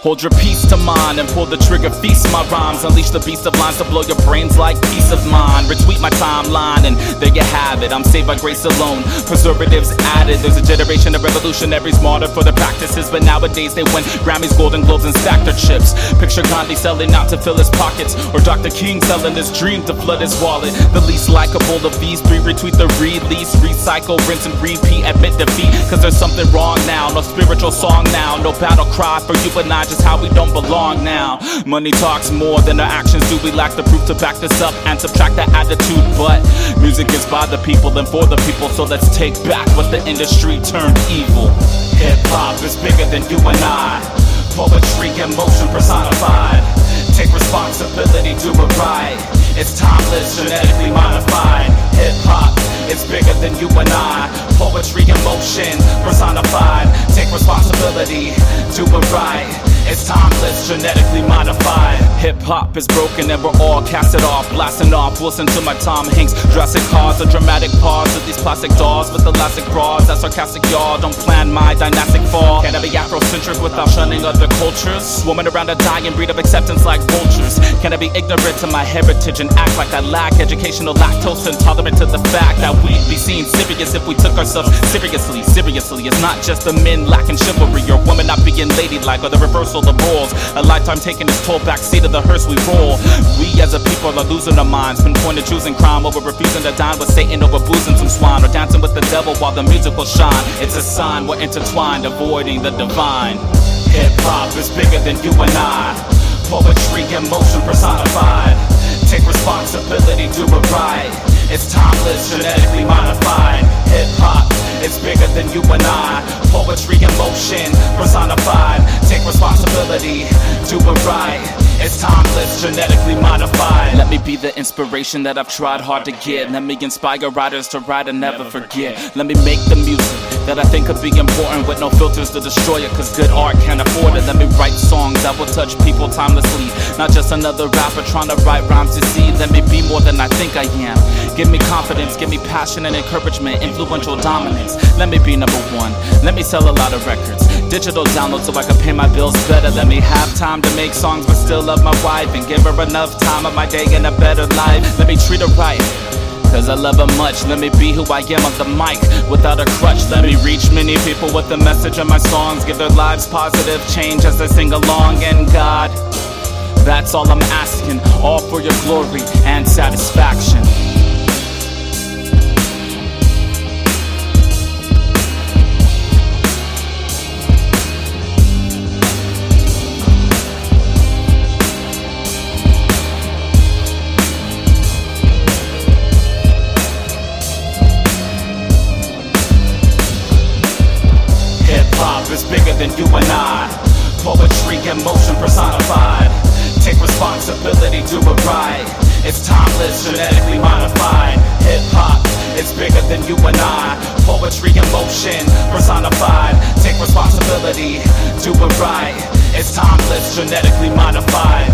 Hold your peace to mine and pull the trigger, feast my rhymes. Unleash the beast of lines to blow your brains like peace of mind. Retweet my timeline, and there you have it. I'm saved by grace alone. Preservatives added. There's a generation of revolutionaries martyred for their practices, but nowadays they win Grammys, Golden Globes, and stack their chips. Picture Gandhi selling out to fill his pockets, or Dr. King selling his dream to flood his wallet. The least likable of these three retweet the release, recycle, rinse, and repeat. Admit defeat, cause there's something wrong now. No spiritual song now, no battle cry for you but I just how we don't belong now. Money talks more than our actions do. We lack the proof to back this up and subtract the attitude. But music is by the people and for the people, so let's take back what the industry turned evil. Hip hop is bigger than you and I. Poetry and motion personified. Take responsibility, do it right. It's timeless, genetically modified. Hip hop is bigger than you and I. Poetry and motion personified. Take responsibility, do it right. It's timeless, genetically modified. Hip hop is broken and we're all casted off, blasting off. Listen to my Tom Hanks, Jurassic cars, a dramatic pause with these plastic dolls with elastic bras. That sarcastic y'all don't plan my dynastic fall. Can I be Afrocentric without shunning other cultures? Swarming around a dying breed of acceptance like vultures. Can I be ignorant to my heritage and act like I lack educational lactose intolerant to the fact that we'd be seen serious if we took ourselves seriously? Seriously, it's not just the men lacking chivalry or women not being ladylike or the reversal of roles. A lifetime taking its toll back seat of the hearse we roll. We as a people are losing our minds. Pinpointed choosing crime over refusing to dine with Satan over boozing some swine or dancing with the devil while the music will shine. It's a sign we're intertwined, avoiding the divine. Hip hop is bigger than you and I. Poetry and motion personified. Take responsibility, do it right. It's timeless, genetically modified. Hip hop is bigger than you and I. Poetry and motion personified. Take responsibility, do it right. It's timeless, genetically modified. Let me be the inspiration that I've tried hard to get. Let me inspire writers to write and never forget. Let me make the music that I think could be important with no filters to destroy it. Cause good art can't afford it. Let me write songs that will touch people timelessly. Not just another rapper trying to write rhymes to see. Let me be more than I think I am. Give me confidence, give me passion and encouragement, influential dominance. Let me be number one. Let me sell a lot of records. Digital downloads so I can pay my bills better. Let me have time to make songs but still love my wife and give her enough time of my day and a better life. Let me treat her right. Cause I love her much. Let me be who I am on the mic without a crutch. Let me reach many people with the message of my songs. Give their lives positive change as they sing along. And God, that's all I'm asking. All for your glory and satisfaction. Is bigger than you and I. Poetry and motion personified. Take responsibility, do it right. It's timeless, genetically modified. Hip hop is bigger than you and I. Poetry and motion personified. Take responsibility, do it right. It's timeless, genetically modified.